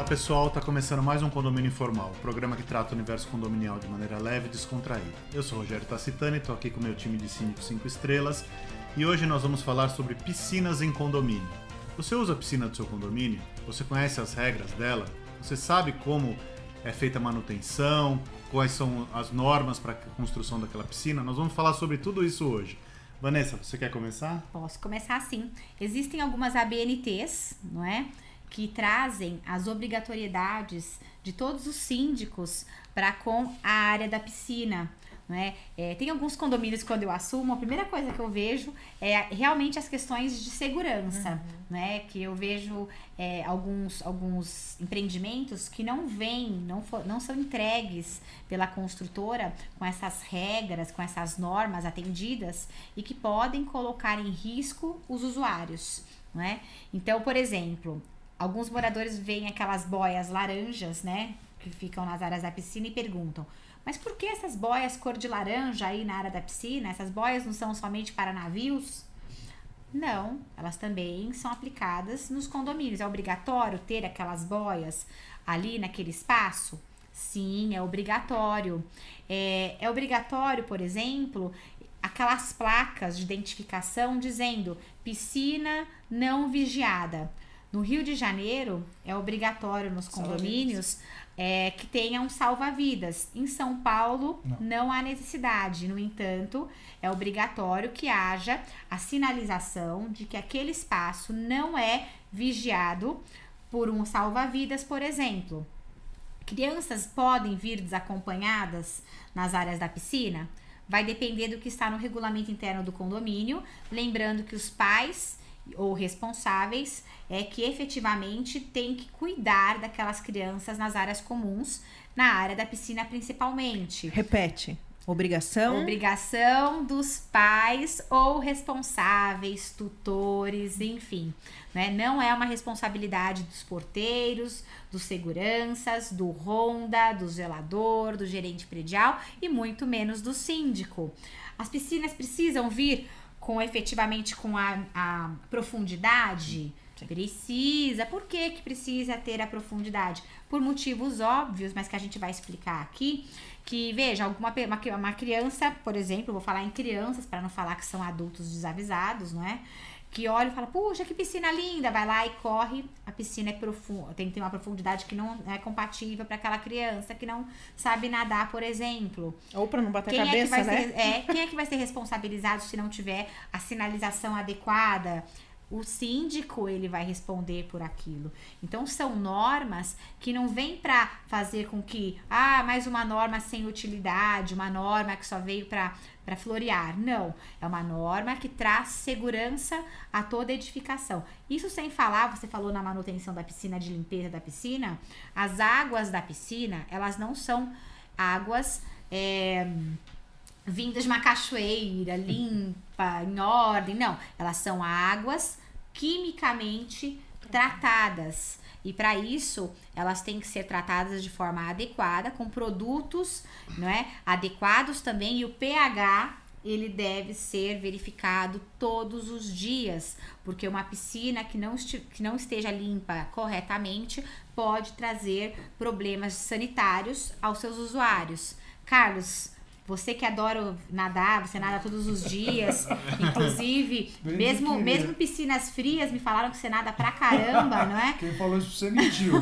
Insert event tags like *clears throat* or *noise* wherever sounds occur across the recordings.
Olá pessoal, está começando mais um Condomínio Informal, um programa que trata o universo condominial de maneira leve e descontraída. Eu sou Rogério Tacitani, estou aqui com meu time de síndicos 5 estrelas e hoje nós vamos falar sobre piscinas em condomínio. Você usa a piscina do seu condomínio? Você conhece as regras dela? Você sabe como é feita a manutenção? Quais são as normas para a construção daquela piscina? Nós vamos falar sobre tudo isso hoje. Vanessa, você quer começar? Posso começar sim. Existem algumas ABNTs, não é? Que trazem as obrigatoriedades de todos os síndicos para com a área da piscina. Né? É, tem alguns condomínios quando eu assumo, a primeira coisa que eu vejo é realmente as questões de segurança, uhum. né? Que eu vejo é, alguns, alguns empreendimentos que não vêm, não, for, não são entregues pela construtora com essas regras, com essas normas atendidas e que podem colocar em risco os usuários. Né? Então, por exemplo, alguns moradores veem aquelas boias laranjas, né? Que ficam nas áreas da piscina e perguntam: mas por que essas boias cor de laranja aí na área da piscina? Essas boias não são somente para navios? Não, elas também são aplicadas nos condomínios. É obrigatório ter aquelas boias ali naquele espaço? Sim, é obrigatório. É, é obrigatório, por exemplo, aquelas placas de identificação dizendo piscina não vigiada. No Rio de Janeiro, é obrigatório nos condomínios é, que tenha um salva-vidas. Em São Paulo, não. não há necessidade. No entanto, é obrigatório que haja a sinalização de que aquele espaço não é vigiado por um salva-vidas, por exemplo. Crianças podem vir desacompanhadas nas áreas da piscina? Vai depender do que está no regulamento interno do condomínio. Lembrando que os pais ou responsáveis é que efetivamente tem que cuidar daquelas crianças nas áreas comuns, na área da piscina principalmente. Repete. Obrigação? Obrigação dos pais ou responsáveis, tutores, enfim. Né? Não é uma responsabilidade dos porteiros, dos seguranças, do ronda, do zelador, do gerente predial e muito menos do síndico. As piscinas precisam vir com efetivamente com a, a profundidade? Sim. Precisa. Por que, que precisa ter a profundidade? Por motivos óbvios, mas que a gente vai explicar aqui. Que, veja, alguma uma, uma criança, por exemplo, vou falar em crianças para não falar que são adultos desavisados, não é? Que olha e fala, puxa, que piscina linda, vai lá e corre, a piscina é profunda, tem que ter uma profundidade que não é compatível para aquela criança que não sabe nadar, por exemplo. Ou para não bater quem a cabeça, é né? Ser, é, quem é que vai ser responsabilizado se não tiver a sinalização adequada? O síndico ele vai responder por aquilo. Então são normas que não vêm para fazer com que ah, mais uma norma sem utilidade, uma norma que só veio para para florear. Não, é uma norma que traz segurança a toda edificação. Isso sem falar, você falou na manutenção da piscina, de limpeza da piscina, as águas da piscina, elas não são águas é, vindas de uma cachoeira limpa, em ordem, não. Elas são águas quimicamente tratadas. E para isso, elas têm que ser tratadas de forma adequada, com produtos não é, adequados também. E o pH ele deve ser verificado todos os dias, porque uma piscina que não, que não esteja limpa corretamente pode trazer problemas sanitários aos seus usuários. Carlos, você que adora nadar, você nada todos os dias. *laughs* Inclusive, *laughs* mesmo, mesmo piscinas frias, me falaram que você nada pra caramba, não é? *laughs* Quem falou isso você mentiu.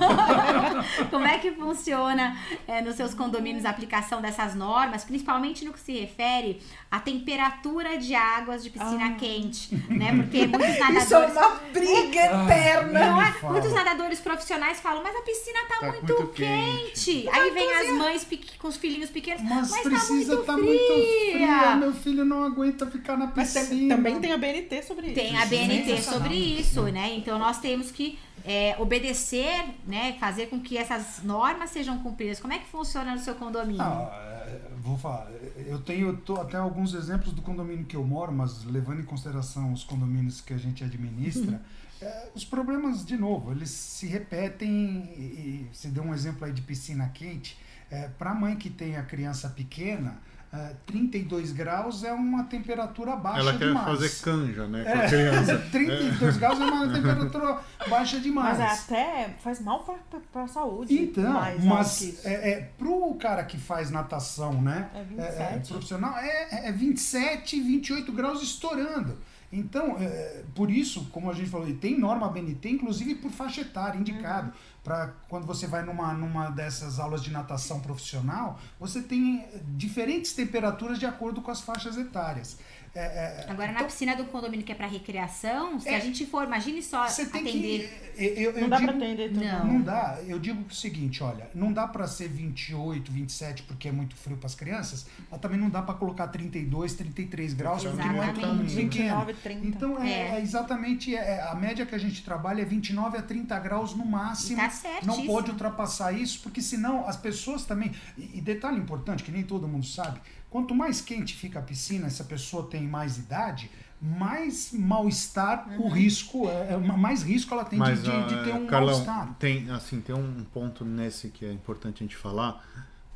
Como é que funciona é, nos seus condomínios a aplicação dessas normas, principalmente no que se refere à temperatura de águas de piscina ah. quente, né? Porque muitos nadadores... Isso é uma briga ah, eterna. Não é? Muitos nadadores profissionais falam, mas a piscina tá, tá muito, muito, quente. quente. Aí vem as mães com os filhinhos pequenos, mas, mas precisa tá muito, tá muito fria. Meu filho não aguenta ficar na piscina. Mas também tem a BNT sobre isso. Tem a BNT sobre isso, né? Então nós temos que é, obedecer, né? Fazer com que essas normas sejam cumpridas. Como é que funciona no seu condomínio? Ah, é, vou falar. Eu tenho até alguns exemplos do condomínio que eu moro, mas levando em consideração os condomínios que a gente administra. É, os problemas, de novo, eles se repetem e, e se deu um exemplo aí de piscina quente, é, para a mãe que tem a criança pequena, eh, 32 graus é uma temperatura baixa Ela quer demais. fazer canja, né? Com É. a criança. *laughs* 32 graus é uma *laughs* temperatura baixa demais. Mas até faz mal pra, pra saúde. Então, mais que mas é, é, pro cara que faz natação, né? É 27. profissional, é, é 27, 28 graus estourando. Então, é, por isso, como a gente falou, tem norma BNT, inclusive por faixa etária, indicado. Para quando você vai numa, numa dessas aulas de natação profissional, você tem diferentes temperaturas de acordo com as faixas etárias. É, é, Agora, na então, piscina do condomínio que é pra recreação, se É. a gente for, imagine só você tem atender. que. Eu, eu- eu Não dá digo- pra atender tudo. Não. Não dá. Eu digo o seguinte, olha, não dá pra ser 28, 27 porque é muito frio para as crianças, mas também não dá pra colocar 32, 33 graus porque não é tão Exatamente. pequeno. 29, 30. Então é, É. é exatamente é, a média que a gente trabalha é 29 a 30 graus no máximo. Tá certíssimo. Não pode ultrapassar isso, porque senão as pessoas também. E, e detalhe importante, que nem todo mundo sabe, quanto mais quente fica a piscina, se a pessoa tem mais idade, mais mal-estar Uhum. o risco, é, é, mais risco ela tem de, Mas, de- de ah, ter um mal-estar. tem, assim, tem um ponto nesse que é importante a gente falar.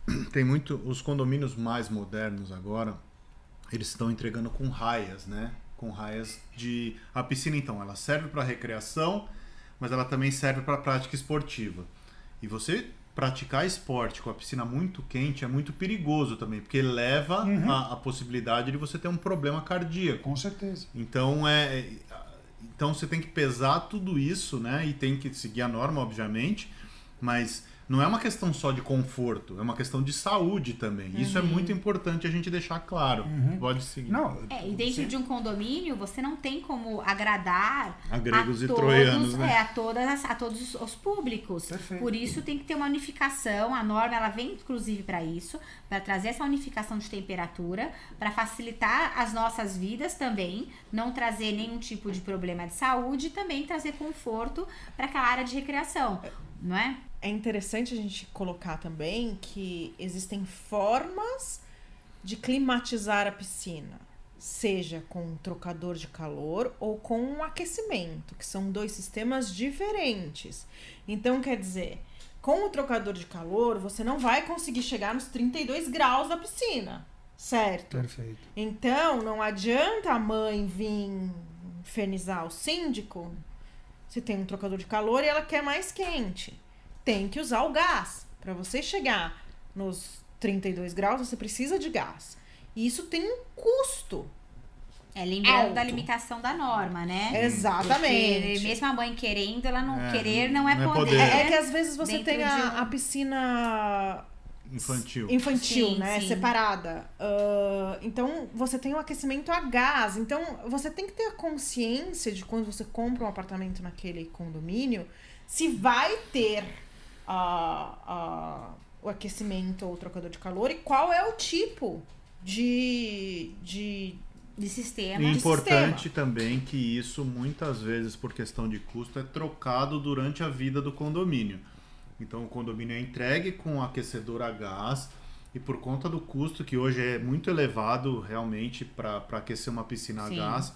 *clears throat* Tem muito. Os condomínios mais modernos agora, eles estão entregando com raias, né? Com raias de. A piscina, então, ela serve para recreação, mas ela também serve para prática esportiva. E você praticar esporte com a piscina muito quente é muito perigoso também, porque leva Uhum. a, a possibilidade de você ter um problema cardíaco. Com certeza. Então é, então você tem que pesar tudo isso, né? E tem que seguir a norma, obviamente, mas não é uma questão só de conforto, é uma questão de saúde também. Isso é muito importante a gente deixar claro. Uhum. Pode seguir. Não, É, e dentro de um condomínio, você não tem como agradar A gregos a e todos, troianos, né? é, a, todas, as- a todos os, os públicos. Perfeito. Por isso tem que ter uma unificação. A norma ela vem inclusive para isso, para trazer essa unificação de temperatura, para facilitar as nossas vidas também, não trazer nenhum tipo de problema de saúde e também trazer conforto para aquela área de recreação, não é? É interessante a gente colocar também que existem formas de climatizar a piscina, seja com um trocador de calor ou com um aquecimento, que são dois sistemas diferentes. Então, quer dizer, com o trocador de calor, você não vai conseguir chegar nos 32 graus da piscina, certo? perfeito. Então, não adianta a mãe vir infernizar o síndico se tem um trocador de calor e ela quer mais quente. Tem que usar o gás. Para você chegar nos 32 graus, você precisa de gás. E isso tem um custo. É lembrando Alto. da limitação da norma, né? Exatamente. Porque mesmo a mãe querendo, ela não É, querer não é, não é poder. poder. É, é que às vezes você Dentro tem a, um- a piscina Infantil. infantil, Sim, né? sim. Separada. Ah, então, você tem o aquecimento a gás. Então, você tem que ter a consciência de quando você compra um apartamento naquele condomínio, se vai ter ah, ah, o aquecimento ou o trocador de calor e qual é o tipo de... de de sistema. E de importante também que isso muitas vezes por questão de custo é trocado durante a vida do condomínio. Então o condomínio é entregue com aquecedor a gás e por conta do custo que hoje é muito elevado realmente para aquecer uma piscina Sim. a gás,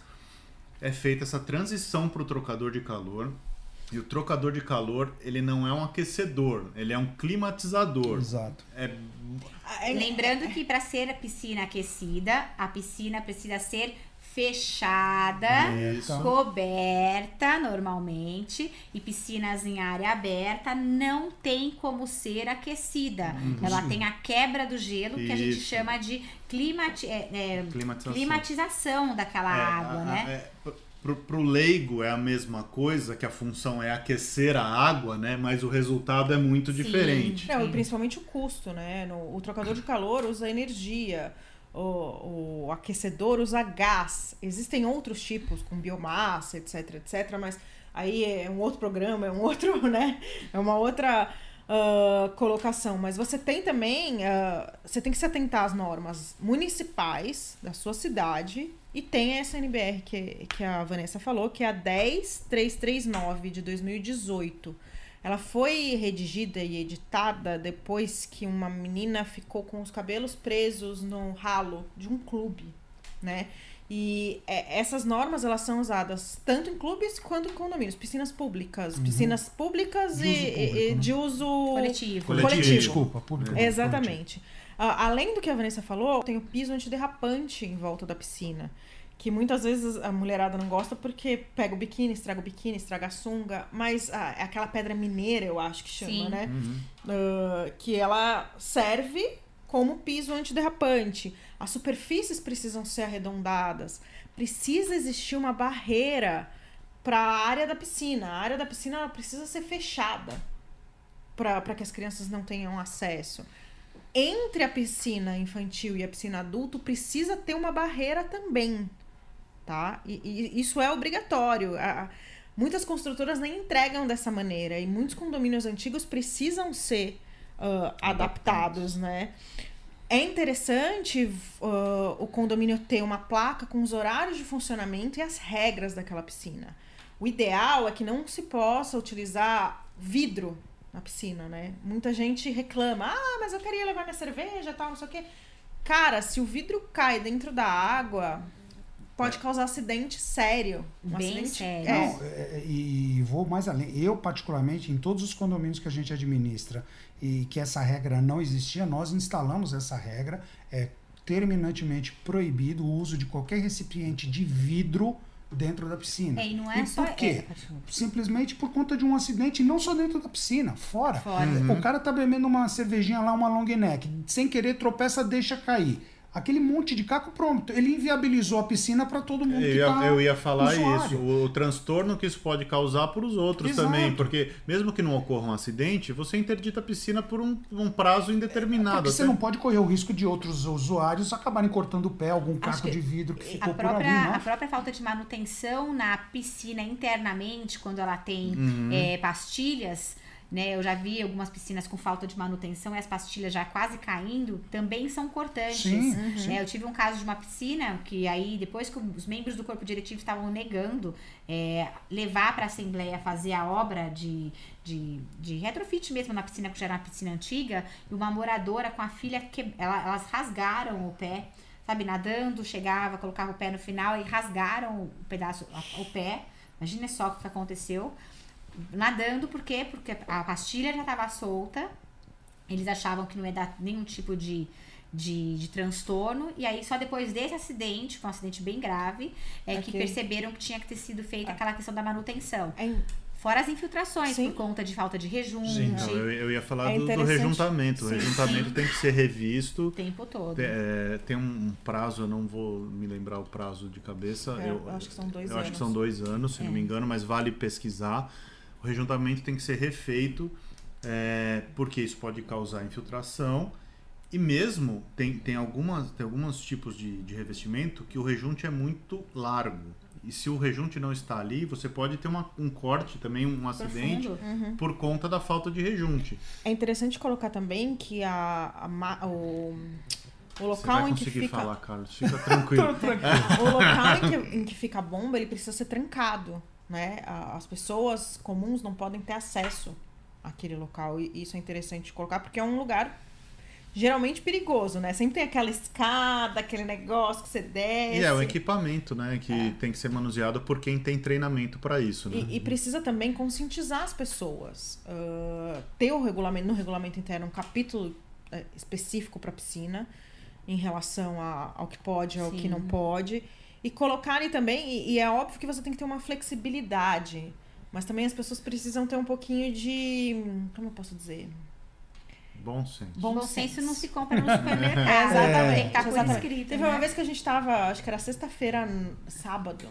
é feita essa transição para o trocador de calor. E o trocador de calor, ele não é um aquecedor, ele é um climatizador. Exato. É é- Lembrando que para ser a piscina aquecida, a piscina precisa ser fechada, Isso. coberta normalmente, e piscinas em área aberta não tem como ser aquecida. Ela tem a quebra do gelo, que a gente Isso. chama de climati é, é, climatização. climatização daquela É, água, a- né? a- pro- pro, pro leigo é a mesma coisa, que a função é aquecer a água, né? Mas o resultado é muito Sim. diferente. Não, principalmente o custo, né? No- o trocador de calor usa energia, o, o aquecedor usa gás. Existem outros tipos, com biomassa, etc, etc, mas aí é um outro programa, é um outro, *laughs* né? É uma outra ah, colocação. Mas você tem também, ah, você tem que se atentar às normas municipais da sua cidade e tem a SNBR que, que a Vanessa falou, que é a 10339 de 2018. Ela foi redigida e editada depois que uma menina ficou com os cabelos presos no ralo de um clube, né? E é, essas normas elas são usadas tanto em clubes quanto em condomínios, piscinas públicas, piscinas públicas De e, uso público, e né? de uso Coletivo. Coletivo. coletivo. Desculpa, público. Exatamente. Ah, além do que a Vanessa falou, tem o piso antiderrapante em volta da piscina. Que muitas vezes a mulherada não gosta porque pega o biquíni, estraga o biquíni, estraga a sunga. Mas ah, é aquela pedra mineira, eu acho que chama, Sim. né? Uhum. Ah, que ela serve como piso antiderrapante. As superfícies precisam ser arredondadas. Precisa existir uma barreira para a área da piscina. A área da piscina ela precisa ser fechada para que as crianças não tenham acesso. Entre a piscina infantil e a piscina adulto precisa ter uma barreira também, tá? E, e isso é obrigatório. A- muitas construtoras nem entregam dessa maneira e muitos condomínios antigos precisam ser ah, adaptados, né? É interessante ah, o condomínio ter uma placa com os horários de funcionamento e as regras daquela piscina. O ideal é que não se possa utilizar vidro na piscina, né? Muita gente reclama, ah, mas eu queria levar minha cerveja e tal, não sei o quê. Cara, se o vidro cai dentro da água, pode causar acidente sério. Um Bem acidente, sério. É, Não, é, e vou mais além. Eu, particularmente, em todos os condomínios que a gente administra e que essa regra não existia, nós instalamos essa regra. É terminantemente proibido o uso de qualquer recipiente de vidro dentro da piscina. É, e não é e só- por quê? Simplesmente por conta de um acidente, não só dentro da piscina, fora. Fora. O cara tá bebendo uma cervejinha lá, uma long neck, sem querer tropeça, deixa cair. Aquele monte de caco, pronto. Ele inviabilizou a piscina para todo mundo Eu que ia, tá eu ia falar usuário. isso, o, o transtorno que isso pode causar para os outros Exato. também, porque mesmo que não ocorra um acidente, você interdita a piscina por um, um prazo indeterminado. Porque você até- não pode correr o risco de outros usuários acabarem cortando o pé, algum caco que de vidro que A ficou por ali, própria, né? a própria falta de manutenção na piscina internamente, quando ela tem Uhum. é, pastilhas, né? Eu já vi algumas piscinas com falta de manutenção e as pastilhas já quase caindo, também são cortantes. Sim, né? Eu tive um caso de uma piscina que aí, depois que os membros do corpo diretivo estavam negando é, levar para a Assembleia fazer a obra de, de, de retrofit mesmo na piscina, que já era uma piscina antiga, e uma moradora com a filha, que, ela- elas rasgaram o pé sabe, nadando, chegava, colocava o pé no final e rasgaram o pedaço, o pé. Imagina só o que aconteceu. Nadando, por quê? Porque a pastilha já estava solta. Eles achavam que não ia dar nenhum tipo de, de, de transtorno. E aí, só depois desse acidente, foi um acidente bem grave, é que Ok. perceberam que tinha que ter sido feita aquela questão da manutenção. É, Fora as infiltrações, Sim. por conta de falta de rejunte, Sim, então, eu, eu ia falar É do, do rejuntamento. O Sim, rejuntamento sim. tem que ser revisto. o tempo todo. Tem, é, tem um prazo, eu não vou me lembrar o prazo de cabeça. É, eu, acho que são dois eu acho que anos. são dois anos, se É. não me engano, mas vale pesquisar. O rejuntamento tem que ser refeito, é, porque isso pode causar infiltração. E mesmo tem, tem, algumas, tem alguns tipos de, de revestimento que o rejunte é muito largo. E se o rejunte não está ali, você pode ter uma, um corte também, um acidente, Profundo. por conta da falta de rejunte. É interessante colocar também que a, a o, o local em que fica falar, Carlos. Fica *laughs* tranquilo. o local em que, em que fica a bomba ele precisa ser trancado, né? As pessoas comuns não podem ter acesso àquele local e isso é interessante colocar porque é um lugar geralmente perigoso, né? Sempre tem aquela escada, aquele negócio que você desce. E é o equipamento, né? Que É. tem que ser manuseado por quem tem treinamento para isso, né? E, e precisa também conscientizar as pessoas. Ah, ter o regulamento, no regulamento interno um capítulo eh, específico para piscina em relação a- ao que pode e ao que Sim. não pode. E colocarem também, e, e é óbvio que você tem que ter uma flexibilidade. Mas também as pessoas precisam ter um pouquinho de. Como eu posso dizer? Bom senso. Bom Bom senso senso. não se compra no supermercado. *laughs* É, exatamente. Tem que estar por Exatamente. escrito. Teve né? uma vez que a gente tava, acho que era sexta-feira, sábado,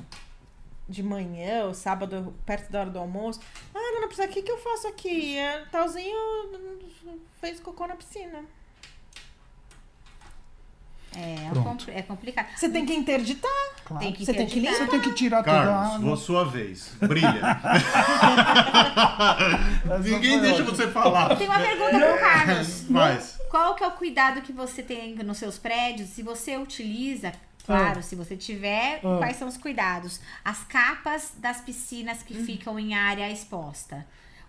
de manhã, ou sábado, perto da hora do almoço. Ah, dona Priscila, o que, que eu faço aqui? É, Talzinho fez cocô na piscina. É, Pronto. compl- é complicado. Você tem que interditar. Claro. Tem que Você tem que interditar. Você tem que tirar toda a Carlos, água. sua vez. Brilha. *laughs* Ninguém deixa ótima. você falar. Eu tenho uma pergunta pro Carlos. Faz. Qual que é o cuidado que você tem nos seus prédios? Se você utiliza, claro, se você tiver, Ah. quais são os cuidados? As capas das piscinas que Uhum. ficam em área exposta.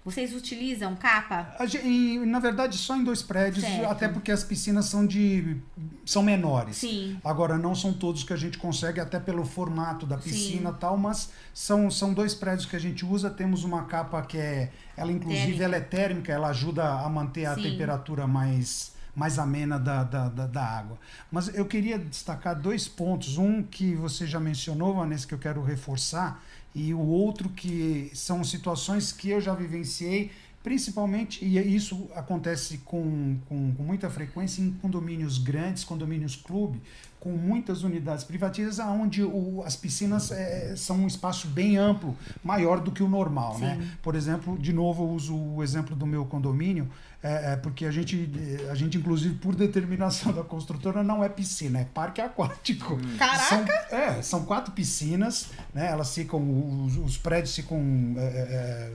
Vocês utilizam capa? A gen- e, na verdade, só em dois prédios, Certo. até porque as piscinas são de. são menores. Sim. Agora, não são todos que a gente consegue, até pelo formato da piscina e Sim. tal, mas são, são dois prédios que a gente usa. Temos uma capa que é. Ela, inclusive, Térmica. ela é térmica, ela ajuda a manter a Sim. temperatura mais, mais amena da, da, da, da água. Mas eu queria destacar dois pontos. Um que você já mencionou, Vanessa, que eu quero reforçar, e o outro que são situações que eu já vivenciei principalmente, e isso acontece com, com, com, muita frequência em condomínios grandes, condomínios clube, com muitas unidades privadas, onde o, as piscinas é, são um espaço bem amplo, maior do que o normal. Né? Por exemplo, de novo, eu uso o exemplo do meu condomínio, é, é, porque a gente, a gente, inclusive, por determinação *laughs* da construtora, não é piscina, é parque aquático. Hum. Caraca! São, é, são quatro piscinas, né? Elas ficam, os, os prédios ficam é, é,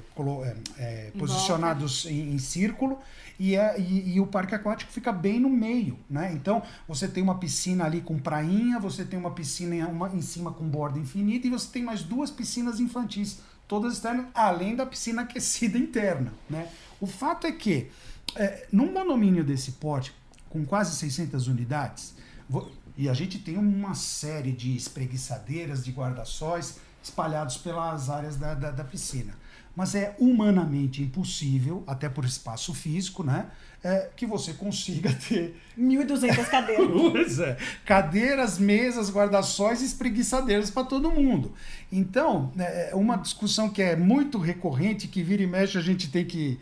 é posicionados em, em, círculo e, e, e, o parque aquático fica bem no meio, né? Então, você tem uma piscina ali com prainha, você tem uma piscina em, uma, em cima com borda infinita e você tem mais duas piscinas infantis, todas externas, além da piscina *laughs* aquecida interna, né? O fato é que é, num condomínio desse porte, com quase 600 unidades, e a gente tem uma série de espreguiçadeiras, de guarda-sóis espalhados pelas áreas da, da, da, piscina. Mas é humanamente impossível, até por espaço físico, né? É, que você consiga *laughs* ter. 1.200 *laughs* cadeiras. pois é. Cadeiras, mesas, guarda-sóis e espreguiçadeiras para todo mundo. Então, é, é uma discussão que é muito recorrente, que vira e mexe a gente tem que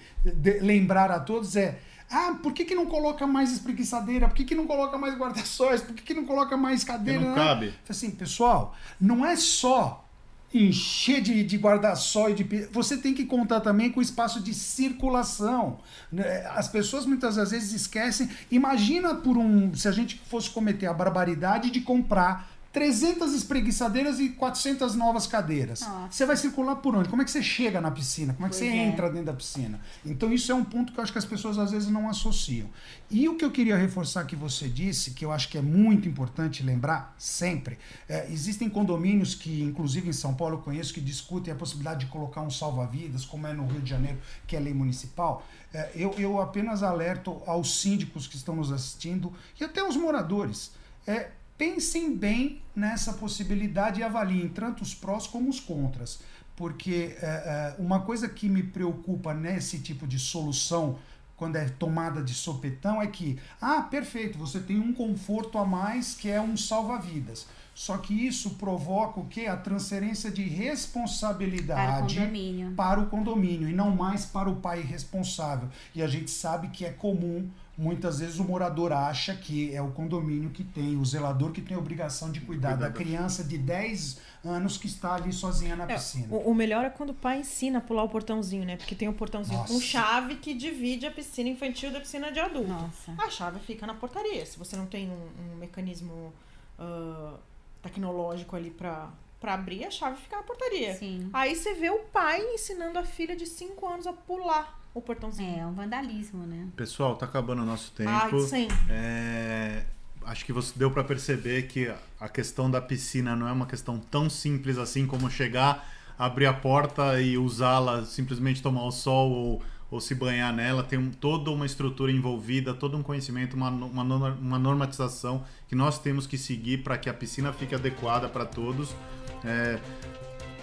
lembrar a todos é. Ah, por que, que não coloca mais espreguiçadeira? Por que, que não coloca mais guarda-sóis? Por que, que não coloca mais cadeira? Não cabe. Assim, pessoal, não é só encher de, de guarda-sol e de. Você tem que contar também com o espaço de circulação. Né? As pessoas muitas vezes esquecem. Imagina por um. Se a gente fosse cometer a barbaridade de comprar 300 espreguiçadeiras e 400 novas cadeiras. Nossa. Você vai circular por onde? Como é que você chega na piscina? Como é que pois você é. entra dentro da piscina? Então, isso é um ponto que eu acho que as pessoas às vezes não associam. E o que eu queria reforçar que você disse, que eu acho que é muito importante lembrar sempre: é, existem condomínios que, inclusive em São Paulo, eu conheço, que discutem a possibilidade de colocar um salva-vidas, como é no Rio de Janeiro, que é lei municipal. É, eu, eu apenas alerto aos síndicos que estão nos assistindo e até aos moradores. É, pensem bem nessa possibilidade e avaliem tanto os prós como os contras. Porque é, é, uma coisa que me preocupa nesse tipo de solução, quando é tomada de sopetão, é que, ah, perfeito, você tem um conforto a mais que é um salva-vidas. Só que isso provoca o quê? A transferência de responsabilidade para o, condomínio. para o condomínio e não mais para o pai responsável. E a gente sabe que é comum muitas vezes o morador acha que é o condomínio que tem, o zelador que tem a obrigação de cuidar da criança de 10 anos que está ali sozinha na é, piscina. O, o, melhor é quando o pai ensina a pular o portãozinho, né? Porque tem um portãozinho Nossa. com chave que divide a piscina infantil da piscina de adulto. Nossa. A chave fica na portaria. Se você não tem um, um mecanismo uh, tecnológico ali para para abrir, a chave fica na portaria. Sim. Aí você vê o pai ensinando a filha de 5 anos a pular o portãozinho. É, um vandalismo, né? Pessoal, tá acabando o nosso tempo. Ah, sim. É, acho que você deu para perceber que a questão da piscina não é uma questão tão simples assim como chegar, abrir a porta e usá-la, simplesmente tomar o sol ou, ou se banhar nela. Tem um, toda uma estrutura envolvida, todo um conhecimento, uma, uma, uma normatização que nós temos que seguir para que a piscina fique adequada para todos. É,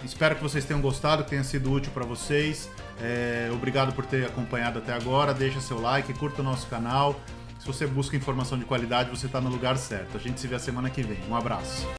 espero que vocês tenham gostado, que tenha sido útil para vocês. É, obrigado por ter acompanhado até agora. Deixa seu like, curta o nosso canal. Se você busca informação de qualidade, você está no lugar certo. A gente se vê a semana que vem. Um abraço.